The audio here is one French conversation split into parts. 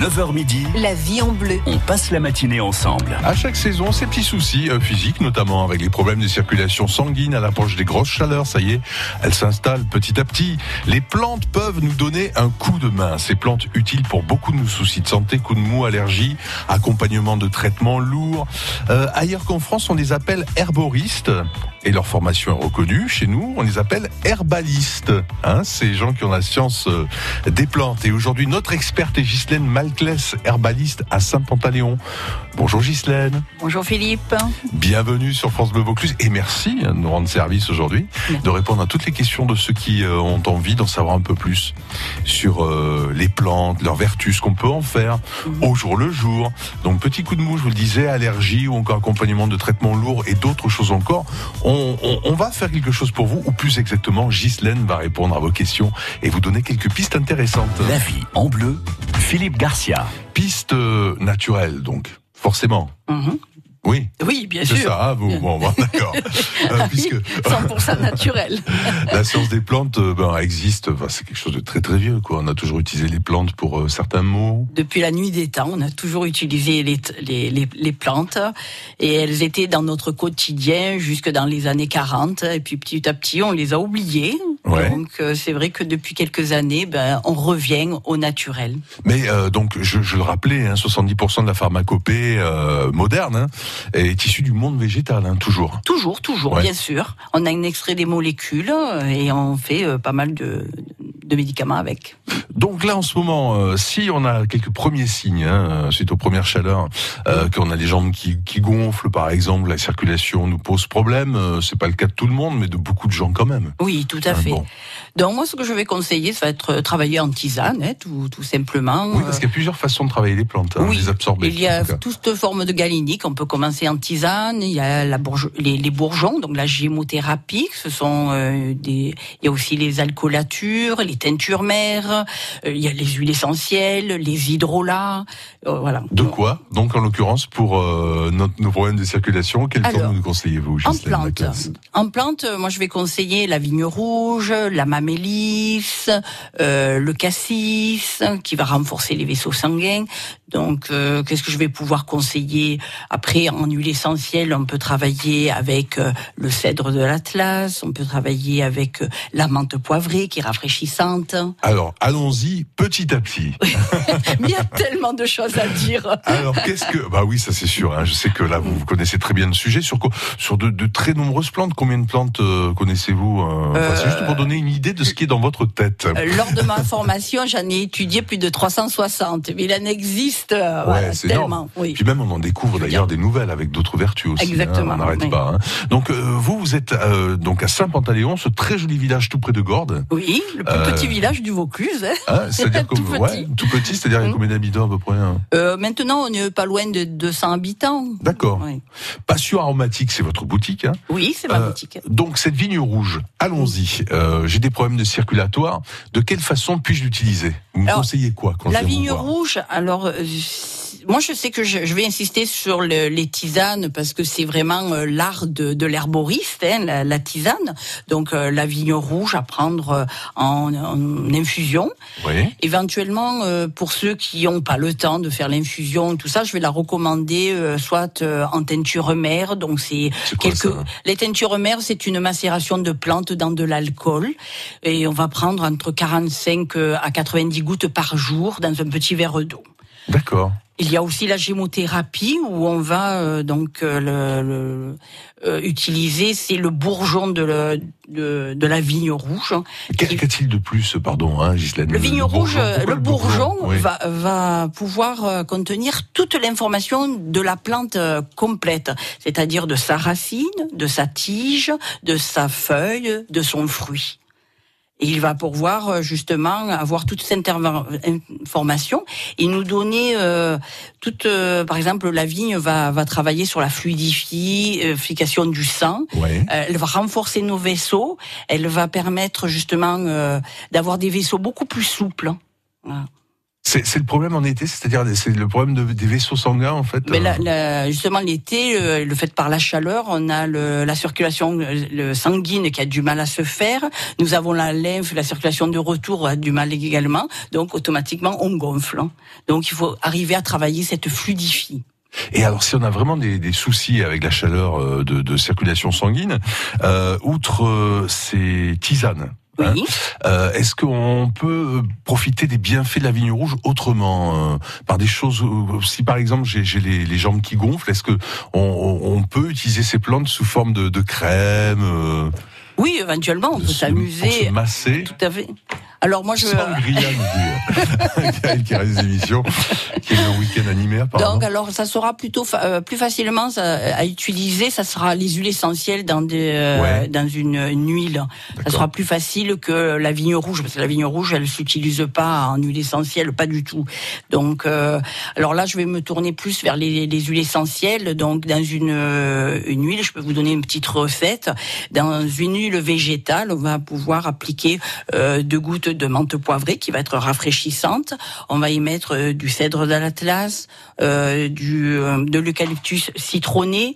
9h midi, La vie en bleu. on passe la matinée ensemble. À chaque saison, ces petits soucis euh, physiques, notamment avec les problèmes de circulation sanguine à l'approche des grosses chaleurs, ça y est, elles s'installent petit à petit. Les plantes peuvent nous donner un coup de main. Ces plantes utiles pour beaucoup de nos soucis de santé, coups de mou, allergies, accompagnement de traitements lourds. Euh, ailleurs qu'en France, on les appelle herboristes. Et leur formation est reconnue. Chez nous, on les appelle herbalistes. Hein, ces gens qui ont la science euh, des plantes. Et aujourd'hui, notre experte est Ghislaine Malclès, herbaliste à Saint-Pantaléon. Bonjour Ghislaine. Bonjour Philippe. Bienvenue sur France Bleu Vaucluse et merci de nous rendre service aujourd'hui, de répondre à toutes les questions de ceux qui euh, ont envie d'en savoir un peu plus sur euh, les plantes, leurs vertus, ce qu'on peut en faire au jour le jour. Donc petit coup de mou, je vous le disais, allergie ou encore accompagnement de traitements lourds et d'autres choses encore. On, on- on va faire quelque chose pour vous, ou plus exactement, Ghislaine va répondre à vos questions et vous donner quelques pistes intéressantes. La vie en bleu, Philippe Garcia. Pistes euh, naturelles, donc, forcément. Mhm. Oui, Oui, bien c'est sûr. ça, hein, vous, bon, bon, d'accord. Euh, puisque 100% naturel. La science des plantes euh, ben, existe, c'est quelque chose de très très vieux. Quoi. On a toujours utilisé les plantes pour euh, certains mots. Depuis la nuit des temps, on a toujours utilisé les, les, les, les plantes et elles étaient dans notre quotidien jusque dans les années 40. Et puis petit à petit, on les a oubliées. Ouais. Donc euh, c'est vrai que depuis quelques années, ben, on revient au naturel. Mais euh, donc, je, je le rappelais, hein, 70% de la pharmacopée euh, moderne hein, est issue du monde végétal, hein, toujours. Toujours, toujours, Ouais. bien sûr. On a un extrait des molécules et on fait pas mal de, de médicaments avec. Donc là, en ce moment, euh, si on a quelques premiers signes, hein, suite aux premières chaleurs, euh, qu'on a les jambes qui, qui gonflent, par exemple, la circulation nous pose problème. euh, c'est pas le cas de tout le monde, mais de beaucoup de gens quand même. Oui, tout à fait. Bon. Donc moi, ce que je vais conseiller, ça va être euh, travailler en tisane, hein, tout, tout simplement. Oui, parce qu'il y a plusieurs façons de travailler les plantes, hein, Oui, les absorber. Il y a toute forme de galénique. On peut commencer en tisane. Il y a la bourge- les, les bourgeons, donc la gémothérapie. Ce sont euh, des. Il y a aussi les alcoolatures, les teintures mères. euh, il y a les huiles essentielles, les hydrolats. euh, voilà. De quoi Donc, en l'occurrence, pour euh, notre, nos problèmes de circulation, quelle forme nous conseillez-vous, En plante, en plante, euh, moi je vais conseiller la vigne rouge, la mamélis, euh, le cassis, qui va renforcer les vaisseaux sanguins. Donc, euh, qu'est-ce que je vais pouvoir conseiller? Après, en huile essentielle, on peut travailler avec euh, le cèdre de l'Atlas, on peut travailler avec euh, la menthe poivrée qui est rafraîchissante. Alors, allons-y petit à petit. Mais il y a tellement de choses à dire. Alors, qu'est-ce que... Bah oui, ça c'est sûr. hein. Je sais que là, vous, vous connaissez très bien le sujet. Sur, quoi sur de, de très nombreuses plantes, combien de plantes euh, connaissez-vous enfin, C'est juste pour donner une idée de ce qui est dans votre tête. Lors de ma formation, j'en ai étudié plus de 360, mais il en existe euh, voilà, c'est tellement. énorme. Oui. Puis même, on en découvre d'ailleurs des nouvelles avec d'autres vertus aussi. hein. Exactement, on n'arrête oui. pas. hein. Donc, euh, vous, vous êtes euh, donc à Saint-Pantaléon, ce très joli village tout près de Gordes. Oui, le plus Euh, petit village du Vaucluse. hein. C'est-à-dire Tout ouais, tout petit, c'est-à-dire il y a Mhm. combien d'habitants à peu près Euh, maintenant, on n'est pas loin de 200 habitants. D'accord. Oui, Passion aromatique, c'est votre boutique. Oui, c'est ma Euh, boutique. Donc cette vigne rouge, allons-y. Euh, J'ai des problèmes de circulatoire. De quelle façon puis-je l'utiliser? Vous me Alors, conseillez quoi quand La vigne rouge, alors, euh, moi je sais que je, je vais insister sur le- les tisanes parce que c'est vraiment euh, l'art de, de l'herboriste, hein, la, la tisane. Donc euh, la vigne rouge à prendre euh, en, en infusion. Oui. Éventuellement, euh, pour ceux qui n'ont pas le temps de faire l'infusion, tout ça, je vais la recommander euh, soit euh, en teinture mère. Donc c'est quelques. ça? Les teintures mères, c'est une macération de plantes dans de l'alcool et on va prendre entre 45 à 90 gouttes par jour dans un petit verre d'eau. D'accord. Il y a aussi la gémothérapie où on va euh, donc euh, le, le- euh, utiliser, c'est le bourgeon de, le- de, de la vigne rouge. Qu'est-ce qu'a-t-il de plus, pardon, hein, Ghislaine Le vigne rouge, le bourgeon Oui. va, va pouvoir euh, contenir toute l'information de la plante euh, complète, c'est-à-dire de sa racine, de sa tige, de sa feuille, de son fruit. Et il va pouvoir euh, justement avoir toute cette information et nous donner euh, toute, euh, par exemple, la vigne va, va travailler sur la fluidification du sang. Ouais. Euh, Elle va renforcer nos vaisseaux. Elle va permettre justement euh, d'avoir des vaisseaux beaucoup plus souples. Voilà. C'est le problème en été, c'est-à-dire c'est le problème de, des vaisseaux sanguins en fait. Mais euh. justement l'été, le, le, fait par la chaleur, on a le, la circulation le sanguine qui a du mal à se faire. Nous avons la lymphe, la circulation de retour a du mal également. Donc automatiquement on gonfle. Donc il faut arriver à travailler cette fluidifie. Et alors, si on a vraiment des, des soucis avec la chaleur euh, de, de circulation sanguine, euh, outre euh, ces tisanes, Hein. Euh, Est-ce qu'on peut profiter des bienfaits de la vigne rouge autrement, euh, par des choses Si par exemple j'ai les, les, jambes qui gonflent, est-ce que on, on, peut utiliser ces plantes sous forme de, de crème euh, Oui, éventuellement, on peut s'amuser. Masser. Tout à fait. Alors moi je. Dit qui réalise l'émission, qui est le week-end animé apparemment. Donc alors ça sera plutôt euh, plus facilement ça, à utiliser, ça sera les huiles essentielles dans des euh, Ouais. dans une, une huile. Ça sera plus facile que la vigne rouge parce que la vigne rouge elle s'utilise pas en huile essentielle, pas du tout. Donc euh, alors là je vais me tourner plus vers les, les huiles essentielles. Donc dans une euh, une huile, je peux vous donner une petite recette. Dans une huile végétale, on va pouvoir appliquer euh, deux gouttes de menthe poivrée qui va être rafraîchissante. On va y mettre euh, du cèdre d'Atlas, euh, du euh, de l'eucalyptus citronné,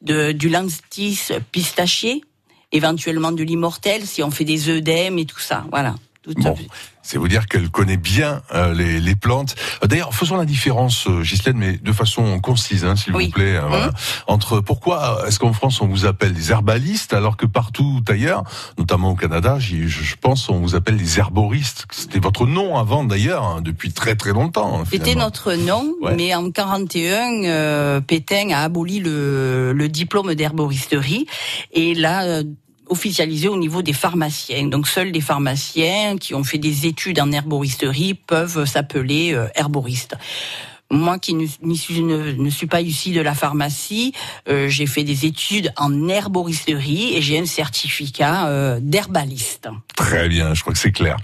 de, du lantis pistachier, éventuellement de l'immortel si on fait des œdèmes et tout ça. Voilà. Tout Bon. C'est vous dire qu'elle connaît bien euh, les, les, plantes. Euh, D'ailleurs, faisons la différence, euh, Ghislaine, mais de façon concise, hein, s'il Oui. vous plaît. hein, voilà. Entre pourquoi est-ce qu'en France on vous appelle des herbalistes alors que partout ailleurs, notamment au Canada, je, pense on vous appelle des herboristes. C'était votre nom avant d'ailleurs, hein, depuis très très longtemps. hein, C'était notre nom, Ouais. mais en 41, euh, Pétain a aboli le, le diplôme d'herboristerie et l'a euh, officialisé au niveau des pharmaciens. Donc seuls des pharmaciens qui ont fait des études en herboristerie peuvent s'appeler euh, herboristes. Moi qui ne, ne, suis pas ici de la pharmacie, euh, j'ai fait des études en herboristerie et j'ai un certificat euh, d'herbaliste. Très bien, je crois que c'est clair.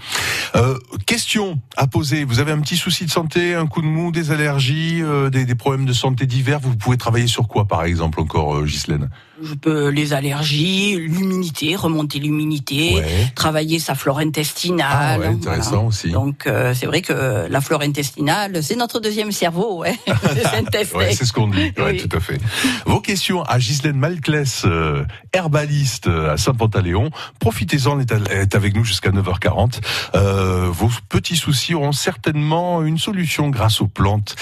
Question à poser. Vous avez un petit souci de santé, un coup de mou, des allergies, des, des problèmes de santé divers? Vous pouvez travailler sur quoi, par exemple, encore, Ghislaine? Je peux les allergies, l'humidité, remonter l'humidité, Ouais. travailler sa flore Ah intestinale. ouais, intéressant aussi. Donc euh, c'est vrai que la flore intestinale, c'est notre deuxième cerveau, ouais. C'est intestin. Ouais, c'est ce qu'on dit. Oui. tout à fait. Vos questions à Ghislaine Malclès, euh, herbaliste euh, à Saint-Pantaléon. Profitez-en, elle est avec nous jusqu'à 9h40. Euh, vos petits soucis auront certainement une solution grâce aux plantes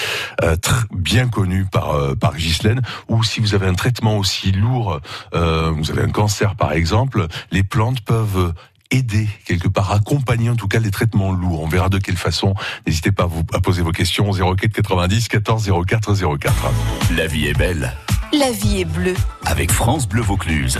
euh, bien connues par, euh, par Ghislaine. Ou si vous avez un traitement aussi lourd, euh, vous avez un cancer par exemple, les plantes peuvent aider quelque part, accompagner en tout cas les traitements lourds. On verra de quelle façon. N'hésitez pas à, vous, à poser vos questions au 04 90 14 04 04. La vie est belle La vie est bleue. avec France Bleu Vaucluse.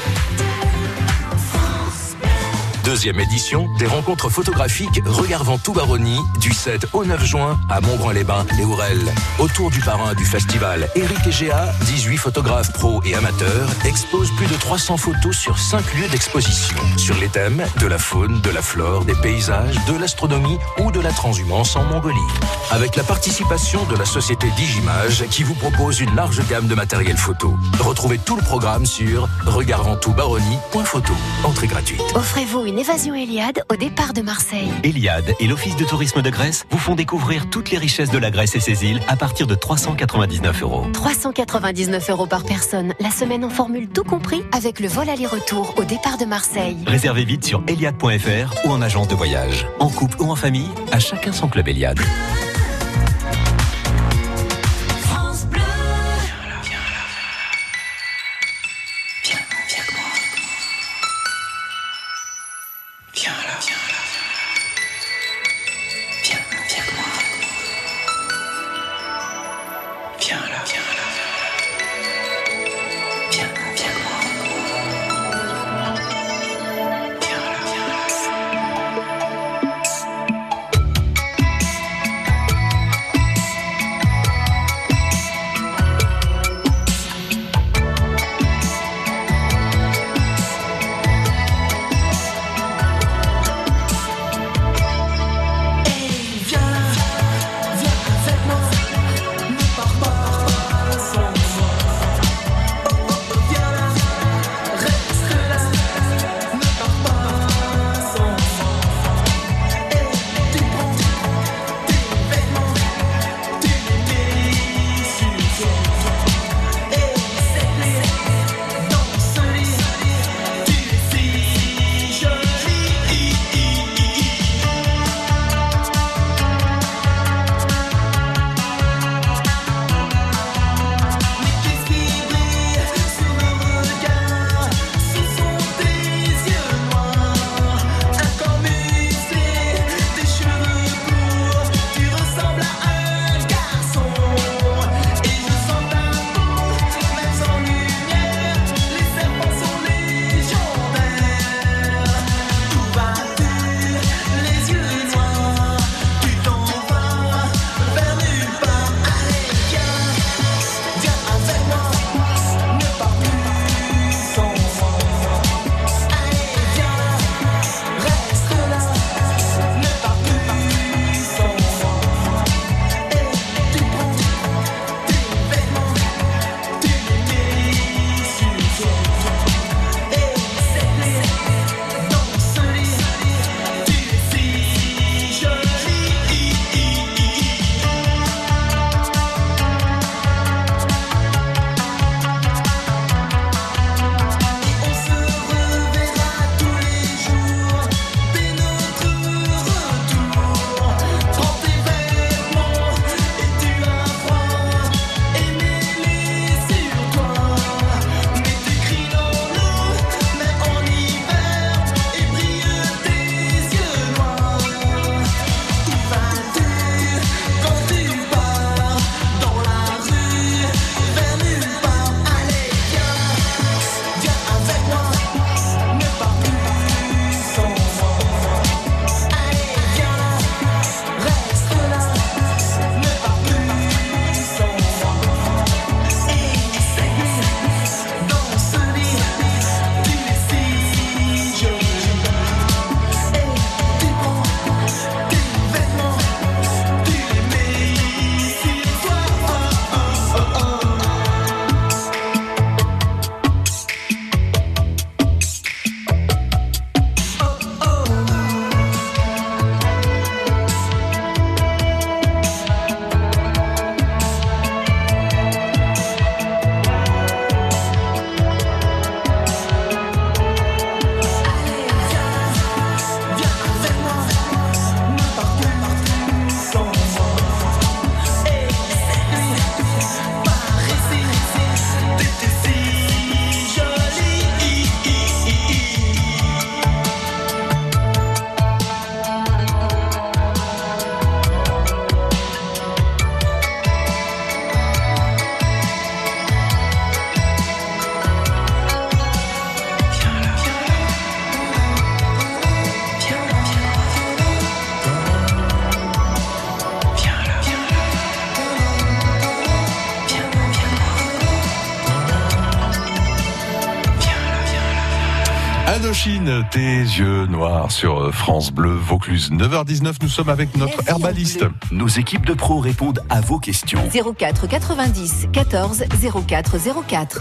Deuxième édition des rencontres photographiques Regardant tout Baronnie du 7 au 9 juin à Montbrun-les-Bains et. Autour du parrain du festival, Eric Egea, 18 photographes pros et amateurs, exposent plus de 300 photos sur 5 lieux d'exposition. Sur les thèmes de la faune, de la flore, des paysages, de l'astronomie ou de la transhumance en Mongolie. Avec la participation de la société Digimage qui vous propose une large gamme de matériel photo. Retrouvez tout le programme sur regardanttoutbaronnie.photo. Entrée gratuite. Offrez-vous une évasion Eliade au départ de Marseille. Eliade et l'Office de tourisme de Grèce vous font découvrir toutes les richesses de la Grèce et ses îles à partir de 399 euros. 399 euros par personne, la semaine en formule tout compris avec le vol aller-retour au départ de Marseille. Réservez vite sur eliade.fr ou en agence de voyage. En couple ou en famille, à chacun son club Eliade. Tes yeux noirs sur France Bleu Vaucluse. 9h19, nous sommes avec notre herbaliste. Nos équipes de pros répondent à vos questions. 04 90 14 04 04.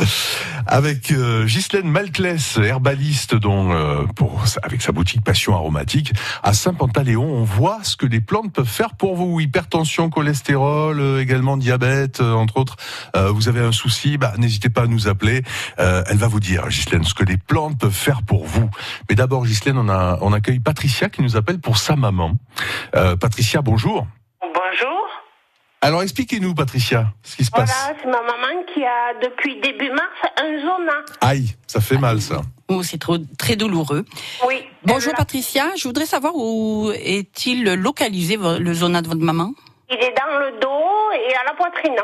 Avec euh, Ghislaine Malclès, herbaliste dont, euh, pour, avec sa boutique Passion Aromatique, à Saint-Pantaléon, on voit ce que les plantes peuvent faire pour vous. Hypertension, cholestérol, euh, également diabète, euh, entre autres. Euh, vous avez un souci, bah, n'hésitez pas à nous appeler. Euh, elle va vous dire, Ghislaine, ce que les plantes peuvent faire pour vous. Mais d'abord, Ghislaine, on, a, on accueille Patricia qui nous appelle pour sa maman. Euh, Patricia, bonjour. Bonjour. Alors expliquez-nous, Patricia, ce qui se Voilà, passe. c'est ma maman qui a depuis début mars un zona. Aïe, ça fait mal ça. Oh, c'est trop, très douloureux. Oui. Bonjour Patricia, je voudrais savoir où est-il localisé le zona de votre maman? Il est dans le dos et à la poitrine.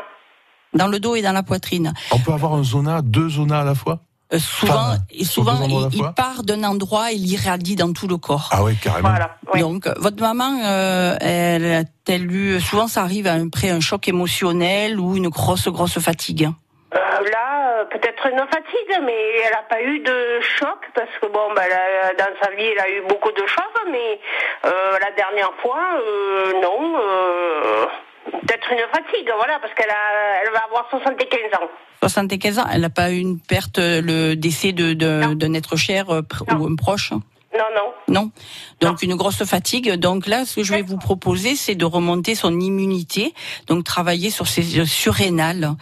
Dans le dos et dans la poitrine. On peut avoir un zona, deux zonas à la fois? Euh, souvent, Enfin, et sur souvent il, il part d'un endroit et l'irradie dans tout le corps. Ah ouais, carrément. Voilà. Oui. Donc, euh, votre maman, euh, elle a-t-elle eu, souvent ça arrive après un choc émotionnel ou une grosse, grosse fatigue Euh, là, peut-être une fatigue, mais elle n'a pas eu de choc parce que bon, bah, a- dans sa vie, elle a eu beaucoup de choses, mais euh, la dernière fois, euh, non. Peut-être une fatigue, voilà, parce qu'elle elle va avoir 75 ans. 75 ans, elle n'a pas eu une perte, euh, le décès de, de, d'un être cher euh, ou un proche Non, non. Non. Donc une grosse fatigue. Donc là, ce que je vais vous proposer, c'est de remonter son immunité, donc travailler sur ses surrénales.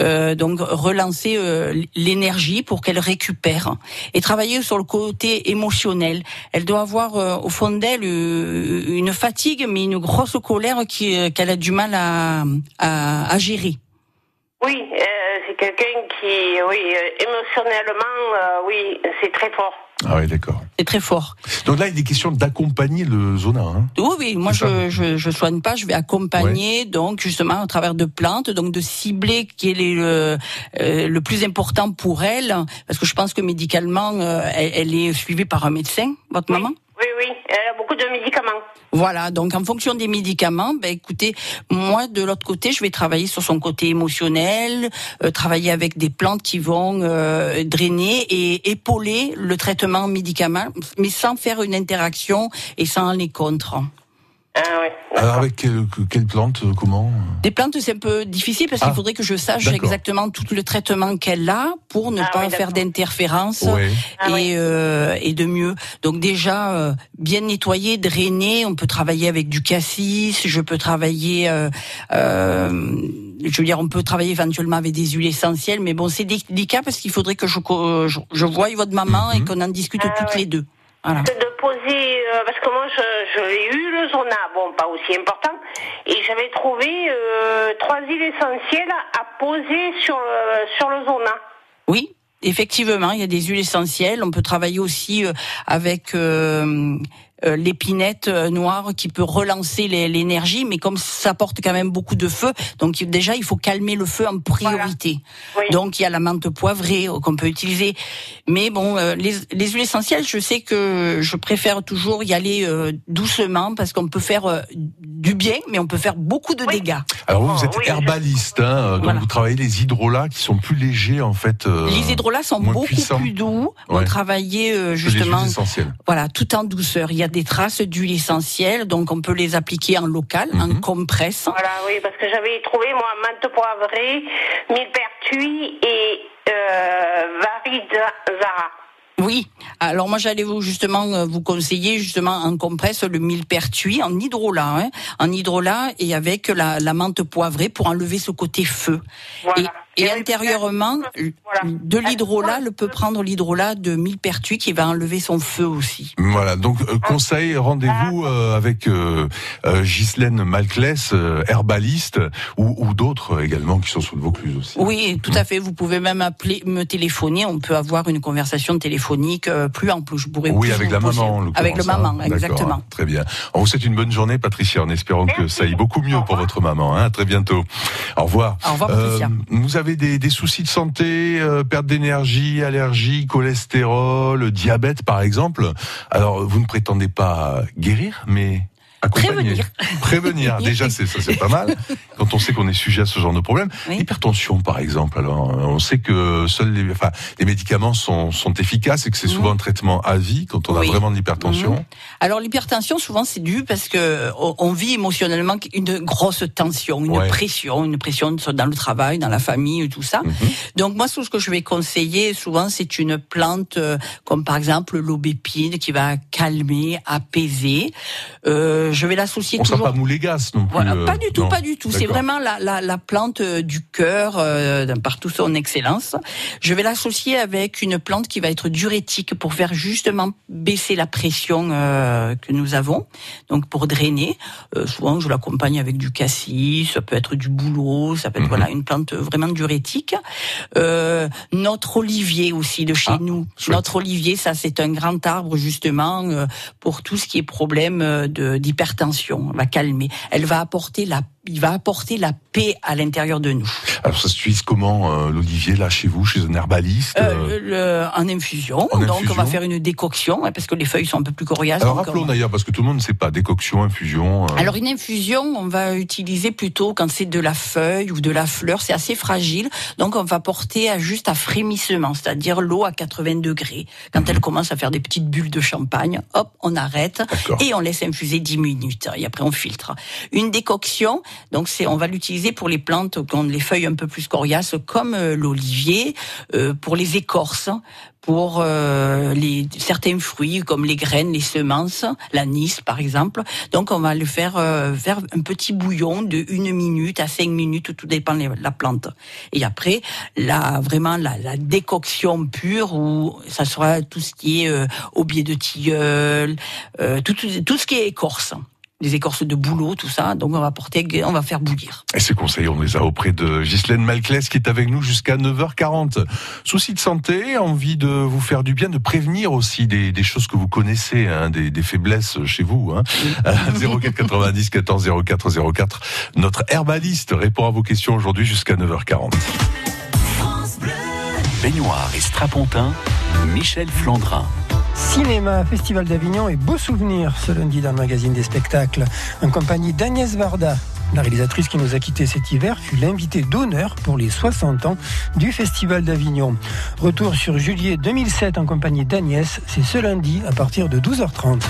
Euh, donc relancer euh, l'énergie pour qu'elle récupère et travailler sur le côté émotionnel. Elle doit avoir euh, au fond d'elle une fatigue, mais une grosse colère qui, qu'elle a du mal à, à, à gérer. Oui, c'est quelqu'un qui, oui, émotionnellement, oui, c'est très fort. Ah oui, d'accord. C'est très fort. Donc là, il est question d'accompagner le zona. Hein. Oui, oui, moi je, je je soigne pas, je vais accompagner donc justement à travers de plantes, donc de cibler qui est le euh, le plus important pour elle, parce que je pense que médicalement euh, elle, elle est suivie par un médecin, votre maman. Oui, oui, elle a beaucoup de médicaments. Voilà, donc en fonction des médicaments, ben écoutez, moi de l'autre côté, je vais travailler sur son côté émotionnel, euh, travailler avec des plantes qui vont euh, drainer et épauler le traitement médicament, mais sans faire une interaction et sans les contre. Ah oui. Alors avec quelle, quelle plante, euh, comment? Des plantes, c'est un peu difficile parce Ah, qu'il faudrait que je sache exactement tout le traitement qu'elle a pour ne Ah pas oui, faire d'accord. d'interférence Ouais. Ah et, oui. euh, et de mieux. Donc déjà, euh, bien nettoyer, drainer, on peut travailler avec du cassis, je peux travailler... euh, euh, je veux dire, on peut travailler éventuellement avec des huiles essentielles, mais bon, c'est délicat parce qu'il faudrait que je, je, je voie votre maman et Mhm. qu'on en discute Ah toutes ouais. les deux. Voilà. De poser, euh, parce que moi, je, l'ai eu, le zona, bon, pas aussi important, et j'avais trouvé euh, trois huiles essentielles à poser sur le, sur le zona. Oui, effectivement, il y a des huiles essentielles. On peut travailler aussi euh, avec euh, l'épinette euh, noire qui peut relancer l'énergie, mais comme ça porte quand même beaucoup de feu, donc déjà il faut calmer le feu en priorité. Oui. Donc il y a la menthe poivrée euh, qu'on peut utiliser, mais bon, euh, les, les huiles essentielles, je sais que je préfère toujours y aller euh, doucement parce qu'on peut faire du bien, mais on peut faire beaucoup de Oui. dégâts. Alors vous, vous Oh, êtes oui, herbaliste, hein, donc Voilà. vous travaillez les hydrolats qui sont plus légers en fait. euh, Les hydrolats sont beaucoup puissants. plus doux. On Ouais. travaillait euh, justement huiles essentielles. Voilà, tout en douceur. Il y a des traces d'huile essentielle, donc on peut les appliquer en local, en Mhm. compresse. Voilà, oui, parce que j'avais trouvé, moi, menthe poivrée, millepertuis et euh, varizara. Oui. Alors moi j'allais vous justement euh, vous conseiller justement en compresse le millepertuis en hydrolat, hein, en hydrolat et avec la, la menthe poivrée pour enlever ce côté feu. Voilà. Et, et intérieurement, Voilà. de l'hydrolat, le peut prendre l'hydrolat de millepertuis qui va enlever son feu aussi. Voilà, donc euh, conseil, rendez-vous euh, avec euh, euh, Ghislaine Malclès, euh, herbaliste, ou, ou d'autres euh, également qui sont sous le Vaucluse aussi. Oui, tout à fait. Vous pouvez même appeler, me téléphoner. On peut avoir une conversation téléphonique euh, plus ample. Je pourrais Oui, avec la maman. en l'occurrence, Avec le hein. maman, D'accord, exactement. hein, Très bien. On vous souhaite une bonne journée, Patricia, en espérant que ça aille beaucoup mieux pour votre maman. Hein. À très bientôt. Au revoir. Au revoir, Patricia. Avez des, des soucis de santé, euh, perte d'énergie, allergie, cholestérol, diabète, par exemple. Alors, vous ne prétendez pas guérir, mais Accompagner. Prévenir. Prévenir, déjà c'est ça c'est pas mal. Quand on sait qu'on est sujet à ce genre de problème, Oui. l'hypertension par exemple. Alors on sait que seuls les, enfin, les médicaments sont, sont efficaces et que c'est souvent un traitement à vie quand on a vraiment de l'hypertension. Mhm. Alors l'hypertension, souvent c'est dû parce que on vit émotionnellement une grosse tension, une Ouais. pression, une pression dans le travail, dans la famille, tout ça. Mhm. Donc moi, ce que je vais conseiller souvent, c'est une plante euh, comme par exemple l'aubépine qui va calmer, apaiser. Euh, je vais l'associer On sent toujours. pas moulégas non plus. Voilà, euh, pas du tout, non. pas du tout. C'est vraiment la, la, la plante euh, du cœur euh, par toute son excellence. Je vais l'associer avec une plante qui va être diurétique pour faire justement baisser la pression euh, que nous avons, donc pour drainer. Euh, souvent, je l'accompagne avec du cassis, ça peut être du bouleau, ça peut être Mhm. voilà une plante vraiment diurétique. Euh, notre olivier aussi de chez Ah, nous. chouette. Notre olivier, ça c'est un grand arbre justement euh, pour tout ce qui est problème de d'hypertension. Elle va calmer. Elle va apporter la il va apporter la paix à l'intérieur de nous. Alors ça se utilise comment euh, l'olivier là chez vous, chez un herbaliste euh, Euh, le- en infusion. En donc on va faire une décoction hein, parce que les feuilles sont un peu plus coriaces. Alors rappelons on- d'ailleurs parce que tout le monde ne sait pas décoction, infusion. euh, Alors une infusion, on va utiliser plutôt quand c'est de la feuille ou de la fleur, c'est assez fragile, donc on va porter à juste à frémissement, c'est-à-dire l'eau à 80 degrés. Quand elle commence à faire des petites bulles de champagne, hop, on arrête et on laisse infuser 10 minutes et après on filtre. Une décoction, donc c'est on va l'utiliser pour les plantes qui ont les feuilles un peu plus coriaces comme euh, l'olivier, euh, pour les écorces, pour euh, les certains fruits comme les graines, les semences, l'anis par exemple. Donc on va le faire euh, faire un petit bouillon de une minute à cinq minutes, tout dépend de la plante. Et après, la vraiment la, la décoction pure où ça sera tout ce qui est euh, aubier de tilleul, euh, tout, tout tout ce qui est écorce. Les écorces de bouleau, tout ça. Donc on va porter, on va faire bouillir. Et ces conseils, on les a auprès de Ghislaine Malclès qui est avec nous jusqu'à 9h40. Souci de santé, envie de vous faire du bien, de prévenir aussi des, des choses que vous connaissez, hein, des, des faiblesses chez vous. Hein. Euh, 04 90 14 04 04. Notre herbaliste répond à vos questions aujourd'hui jusqu'à 9h40. Baignoire et strapontin, Michel Flandrin. Cinéma, Festival d'Avignon et beaux souvenirs ce lundi dans le magazine des spectacles. En compagnie d'Agnès Varda, la réalisatrice qui nous a quittés cet hiver, fut l'invitée d'honneur pour les 60 ans du Festival d'Avignon. Retour sur juillet 2007 en compagnie d'Agnès, c'est ce lundi à partir de 12h30.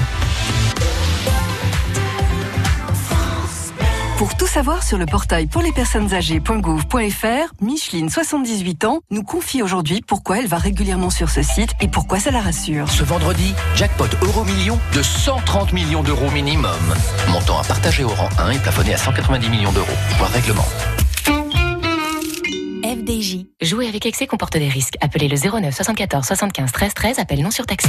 Pour tout savoir sur le portail pour les personnes âgées.gouv.fr, Micheline, 78 ans, nous confie aujourd'hui pourquoi elle va régulièrement sur ce site et pourquoi ça la rassure. Ce vendredi, jackpot euro million de 130 millions d'euros minimum. Montant à partager au rang 1 et plafonné à 190 millions d'euros. Voir règlement. FDJ. Jouer avec excès comporte des risques. Appelez le 09 74 75 13 13, appel non surtaxé.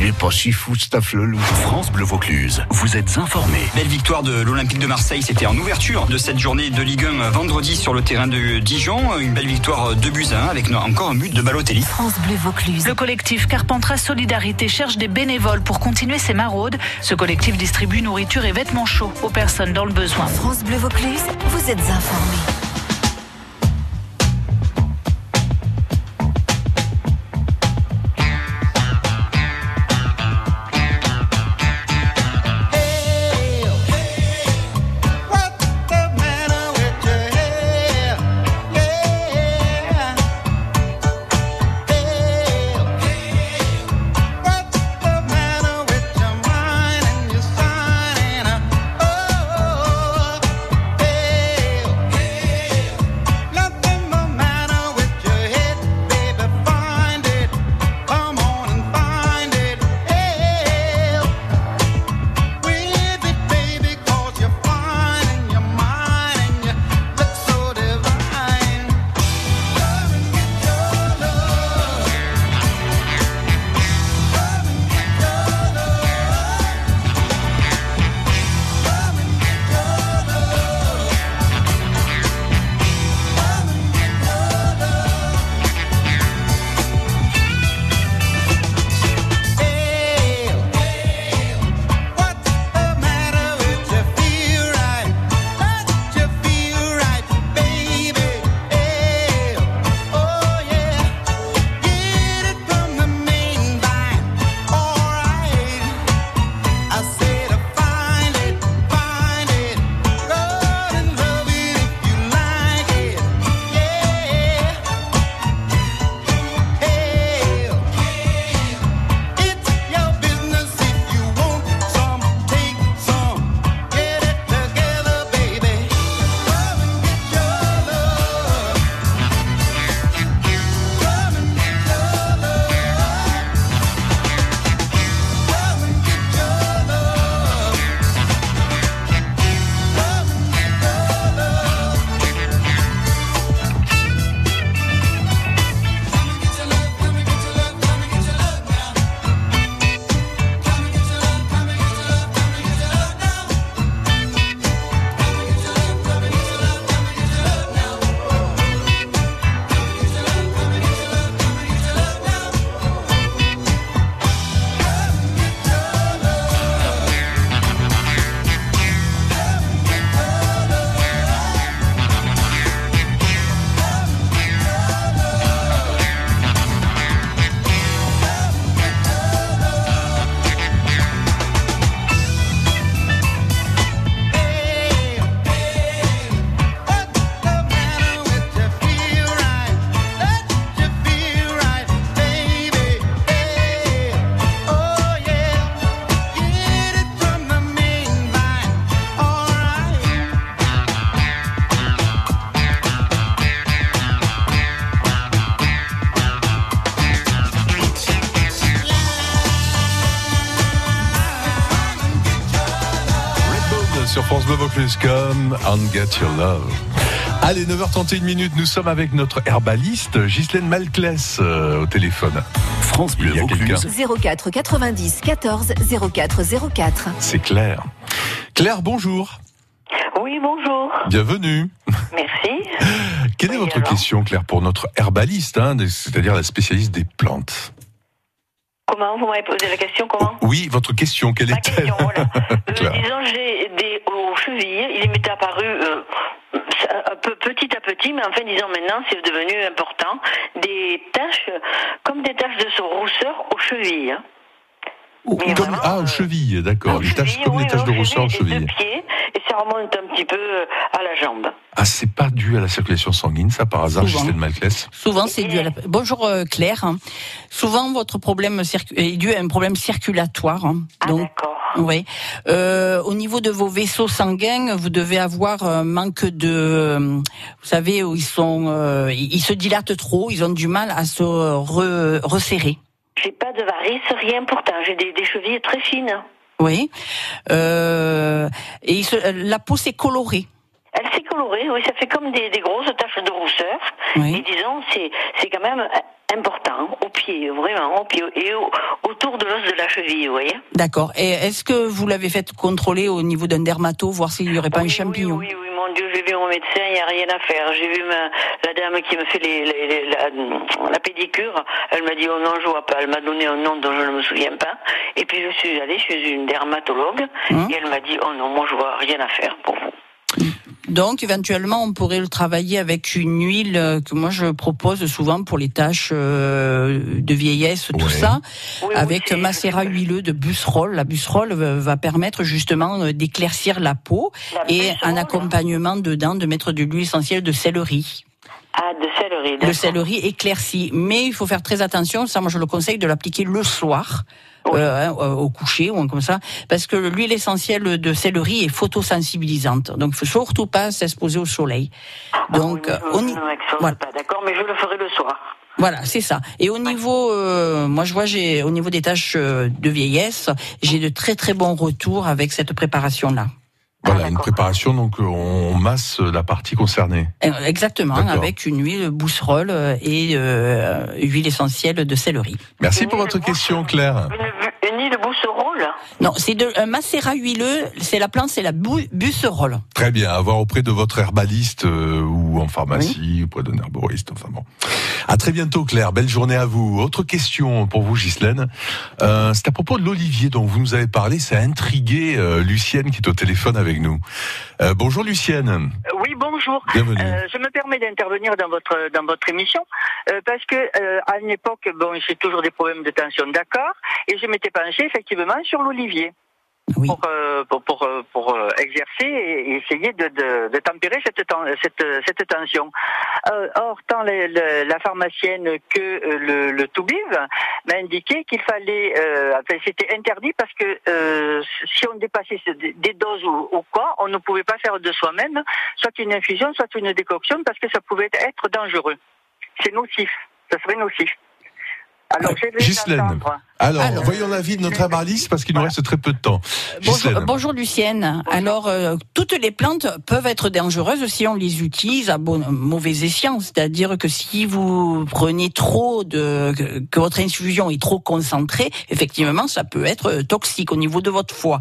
Il est pas si fou, ce Tafflelou. France Bleu Vaucluse, vous êtes informés. Belle victoire de l'Olympique de Marseille, c'était en ouverture de cette journée de Ligue 1 vendredi sur le terrain de Dijon. Une belle victoire de buts à avec encore un but de Balotelli. France Bleu Vaucluse. Le collectif Carpentras Solidarité cherche des bénévoles pour continuer ses maraudes. Ce collectif distribue nourriture et vêtements chauds aux personnes dans le besoin. France Bleu Vaucluse, vous êtes informés. Come and get your love. Allez, 9h31 minutes, nous sommes avec notre herbaliste Ghislaine Malclès euh, au téléphone. France Bleu Il y a quelqu'un. Vaucluse. 04 90 14 04 04. C'est Claire. Claire, bonjour. Oui, bonjour. Bienvenue. Merci. Quelle est votre question, Claire, pour notre herbaliste, hein, c'est-à-dire la spécialiste des plantes? Comment vous m'avez posé la question Comment Oui, votre question, quelle est-elle Euh. Disons, j'ai des aux chevilles. Il m'est apparu euh, un peu petit à petit, mais enfin, disons maintenant, c'est devenu important. Des taches, comme des taches de rousseur aux chevilles. hein. Comme, vraiment, ah, aux chevilles, d'accord. Les taches, comme oui, les taches de rousseur aux chevilles deux pieds, remonte un petit peu euh, à la jambe. Ah, c'est pas dû à la circulation sanguine, ça, par hasard. Ghislaine Malclès Souvent, c'est dû à la... Bonjour euh, Claire. Souvent, votre problème circu- est dû à un problème circulatoire. hein. Donc, oui. Euh, au niveau de vos vaisseaux sanguins, vous devez avoir un manque de, vous savez, où ils sont, euh, ils ils se dilatent trop, ils ont du mal à se re- resserrer. J'ai pas de varices, rien pourtant. J'ai des, des chevilles très fines. Oui. Euh, et se- la peau s'est colorée. Oui, ça fait comme des, des grosses taches de rousseur. Et disons, c'est, c'est quand même important, au pied, vraiment, au pied, et au- autour de l'os de la cheville, vous voyez. D'accord. Et est-ce que vous l'avez fait contrôler au niveau d'un dermato, voir s'il n'y aurait pas un champignon? Oui, oui, mon Dieu, j'ai vu mon médecin, il n'y a rien à faire. J'ai vu ma- la dame qui me fait les, les- les- la, la pédicure, elle m'a dit, oh non, je vois pas. Elle m'a donné un nom dont je ne me souviens pas. Et puis je suis allée chez une dermatologue, Hein? et elle m'a dit, oh non, moi je vois rien à faire pour vous. Donc, éventuellement, on pourrait le travailler avec une huile euh, que moi je propose souvent pour les tâches euh, de vieillesse, tout ça, avec macérat huileux de busserole. La busserole va permettre justement euh, d'éclaircir la peau et un accompagnement dedans de mettre de l'huile essentielle de céleri. Ah, de céleri, Le céleri éclairci, mais il faut faire très attention. Ça, moi, je le conseille de l'appliquer le soir. Euh, hein, au coucher ou comme ça, parce que l'huile essentielle de céleri est photosensibilisante, donc faut surtout pas s'exposer au soleil. Donc, euh, Je on y- voilà. pas, d'accord, mais je le ferai le soir. Voilà, c'est ça. Et au niveau, euh, moi je vois, j'ai au niveau des tâches euh, de vieillesse, j'ai de très très bons retours avec cette préparation-là. Voilà, une préparation, donc euh, on masse la partie concernée. Euh, Exactement, avec une huile bousserole euh, et euh, huile essentielle de céleri. Merci pour votre question, Claire. Une bousserole Non, c'est de un macérat huileux. C'est la plante, c'est la busserole. Très bien, à voir auprès de votre herbaliste euh, ou en pharmacie, auprès d'un herboriste, enfin bon. À très bientôt, Claire. Belle journée à vous. Autre question pour vous, Ghislaine. Euh, c'est à propos de l'olivier dont vous nous avez parlé. Ça a intrigué euh, Lucienne qui est au téléphone avec nous. Euh, bonjour, Lucienne. Oui, bonjour. Euh, je me permets d'intervenir dans votre dans votre émission euh, parce que euh, à une époque, bon, j'ai toujours des problèmes de tension, d'accord, et je m'étais penchée effectivement sur l'olivier. Pour, euh, pour, pour, euh, pour, euh, exercer et essayer de, de, de tempérer cette, cette, cette tension. Euh, or, tant la pharmacienne que le, le toubib m'a indiqué qu'il fallait, euh, enfin, c'était interdit parce que euh, si on dépassait des doses ou quoi, on ne pouvait pas faire de soi-même, soit une infusion, soit une décoction, parce que ça pouvait être dangereux. C'est nocif, ça serait nocif. Alors, je vais Ghislaine. entendre. Alors, Alors, voyons l'avis de notre herbaliste parce qu'il nous reste très peu de temps. Bonjour, bonjour Lucienne. Alors, euh, toutes les plantes peuvent être dangereuses si on les utilise à bon, mauvais escient. C'est-à-dire que si vous prenez trop de, que, que votre infusion est trop concentrée, effectivement, ça peut être euh, toxique au niveau de votre foie.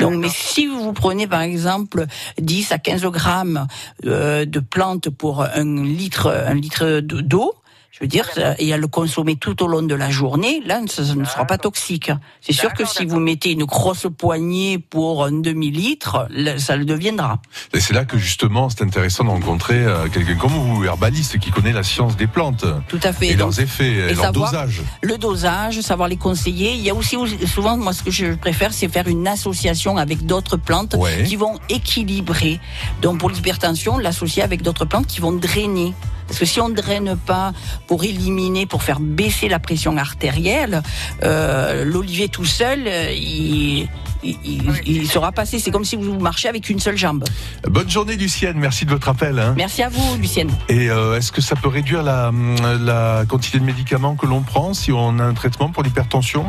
Donc, mais si vous prenez par exemple 10 à 15 grammes euh, de plantes pour un litre, un litre de- d'eau, je veux dire, et à le consommer tout au long de la journée, là, ça, ça ne sera pas toxique. C'est sûr que si vous mettez une grosse poignée pour un demi-litre, ça le deviendra. Et c'est là que justement c'est intéressant de rencontrer euh, quelqu'un comme vous, herbaliste, qui connaît la science des plantes. Tout à fait. Et Donc, leurs effets, et, leur dosage. Le dosage, savoir les conseiller. Il y a aussi souvent, moi, ce que je préfère, c'est faire une association avec d'autres plantes Ouais. qui vont équilibrer. Donc, pour l'hypertension, l'associer avec d'autres plantes qui vont drainer. Parce que si on ne draine pas pour éliminer, pour faire baisser la pression artérielle, euh, l'olivier tout seul, euh, il, il, il- il sera passé. C'est comme si vous marchez avec une seule jambe. Bonne journée, Lucienne. Merci de votre appel. hein. Merci à vous, Lucienne. Et euh, est-ce que ça peut réduire la, la quantité de médicaments que l'on prend si on a un traitement pour l'hypertension?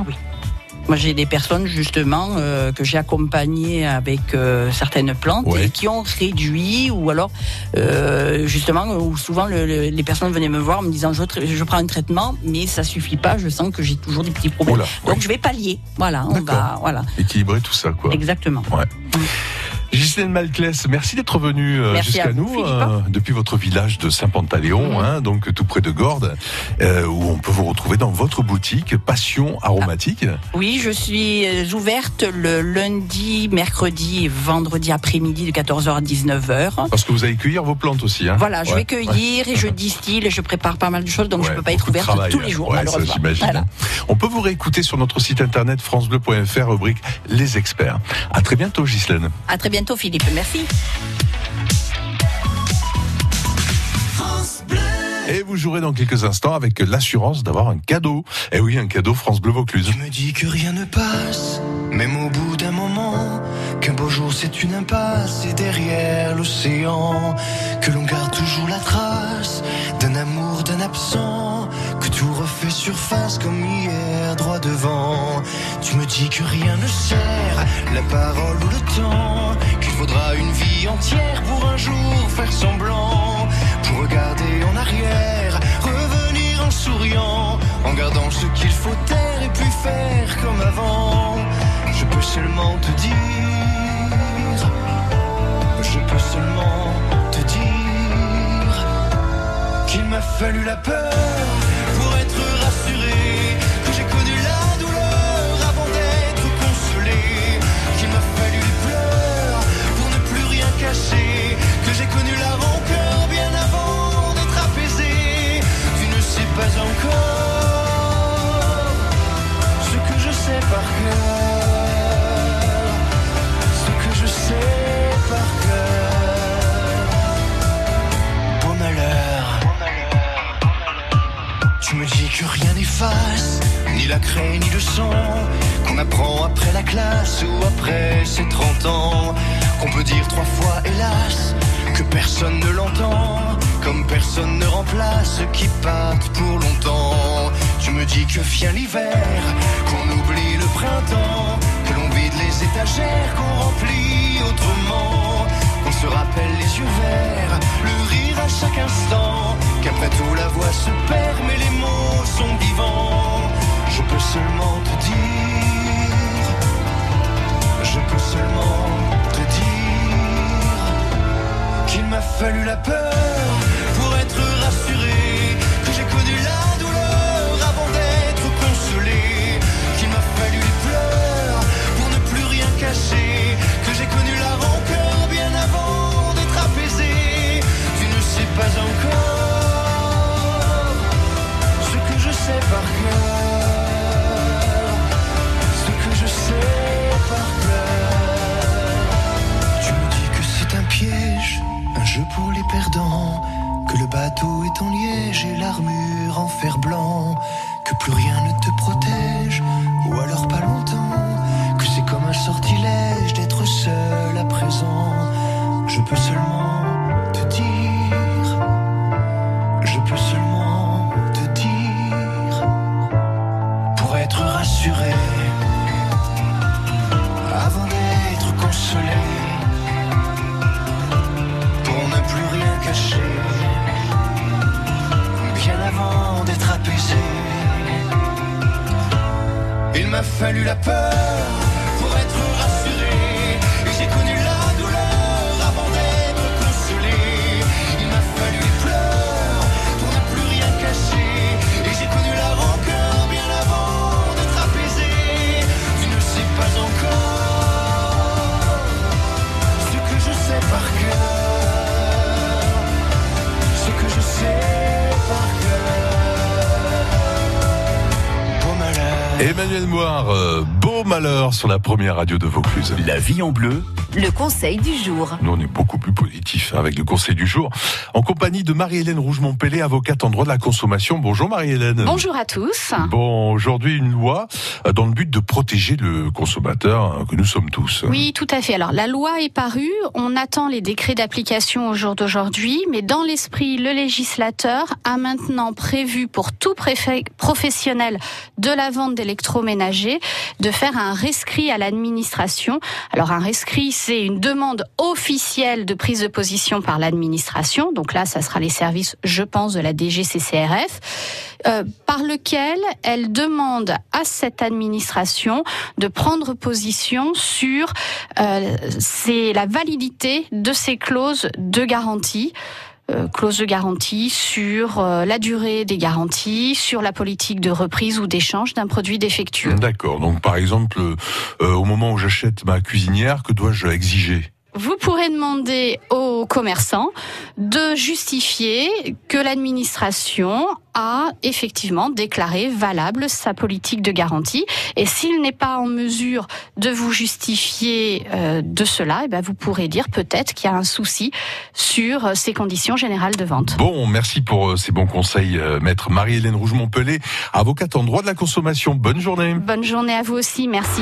Moi, j'ai des personnes justement euh, que j'ai accompagnées avec euh, certaines plantes Ouais. et qui ont réduit ou alors euh, justement où souvent le- le- les personnes venaient me voir en me disant je, je prends un traitement mais ça suffit pas, je sens que j'ai toujours des petits problèmes. Oula, Donc je vais pallier. Voilà, on va voilà. Équilibrer tout ça, quoi. Exactement. Ouais. Ghislaine Malclès, merci d'être venue euh, jusqu'à nous Philippe. Mhm. depuis votre village de Saint-Pantaléon, hein, donc tout près de Gordes, euh, où on peut vous retrouver dans votre boutique Passion Aromatique. Oui, je suis euh, ouverte le lundi, mercredi et vendredi après-midi de 14h à 19h. Parce que vous allez cueillir vos plantes aussi. Hein Voilà, je Ouais, vais cueillir ouais. et je distille et je prépare pas mal de choses, donc je Ouais, peux pas être ouverte travail, tous les jours, ouais, ça. Voilà. On peut vous réécouter sur notre site internet francebleu.fr, rubrique Les Experts. À très bientôt, Ghislaine. À très bientôt, Philippe. Merci. Et vous jouerez dans quelques instants avec l'assurance d'avoir un cadeau. Eh oui, un cadeau France Bleu Vaucluse. me dis que rien ne passe, même au bout d'un moment, qu'un beau jour c'est une impasse et derrière l'océan, que l'on garde toujours la trace d'un amour, d'un absent, surface comme hier droit devant. Tu me dis que rien ne sert, la parole ou le temps, qu'il faudra une vie entière pour un jour faire semblant, pour regarder en arrière, revenir en souriant, en gardant ce qu'il faut taire et puis faire comme avant. Je peux seulement te dire, je peux seulement te dire qu'il m'a fallu la peur que rien n'efface, ni la craie ni le sang, qu'on apprend après la classe ou après ses 30 ans, qu'on peut dire trois fois hélas, que personne ne l'entend, comme personne ne remplace ce qui parte pour longtemps. Tu me dis que vient l'hiver, qu'on oublie le printemps, que l'on vide les étagères, qu'on remplit autrement, qu'on se rappelle les yeux verts, le rire à chaque instant, qu'après tout la voix se perd, fallu la peur malheur sur la première radio de Vaucluse. La vie en bleu, le conseil du jour. Nous, on est beaucoup plus positif avec le conseil du jour. En compagnie de Marie-Hélène Rougemont-Pellet, avocate en droit de la consommation. Bonjour Marie-Hélène. Bonjour à tous. Bon, aujourd'hui, une loi euh, dans le but de protéger le consommateur euh, que nous sommes tous. Oui, tout à fait. Alors, la loi est parue. On attend les décrets d'application au jour d'aujourd'hui. Mais dans l'esprit, le législateur a maintenant prévu pour tout préfet professionnel de la vente d'électroménagers de faire un rescrit à l'administration. Alors, un rescrit, c'est une demande officielle de prise de position par l'administration. Donc là, ça sera les services, je pense, de la DGCCRF. Euh, par lequel elle demande à cette administration de prendre position sur euh, la validité de ces clauses de garantie euh, clause de garantie sur euh, la durée des garanties, sur la politique de reprise ou d'échange d'un produit défectueux. D'accord. Donc, par exemple, euh, au moment où j'achète ma cuisinière, que dois-je exiger? Vous pourrez demander aux commerçants de justifier que l'administration a effectivement déclaré valable sa politique de garantie. Et s'il n'est pas en mesure de vous justifier euh, de cela, eh ben vous pourrez dire peut-être qu'il y a un souci sur euh, ces conditions générales de vente. Bon, merci pour euh, ces bons conseils, maître Marie-Hélène Rouge-Montpellet, avocate en droit de la consommation. Bonne journée. Bonne journée à vous aussi, merci.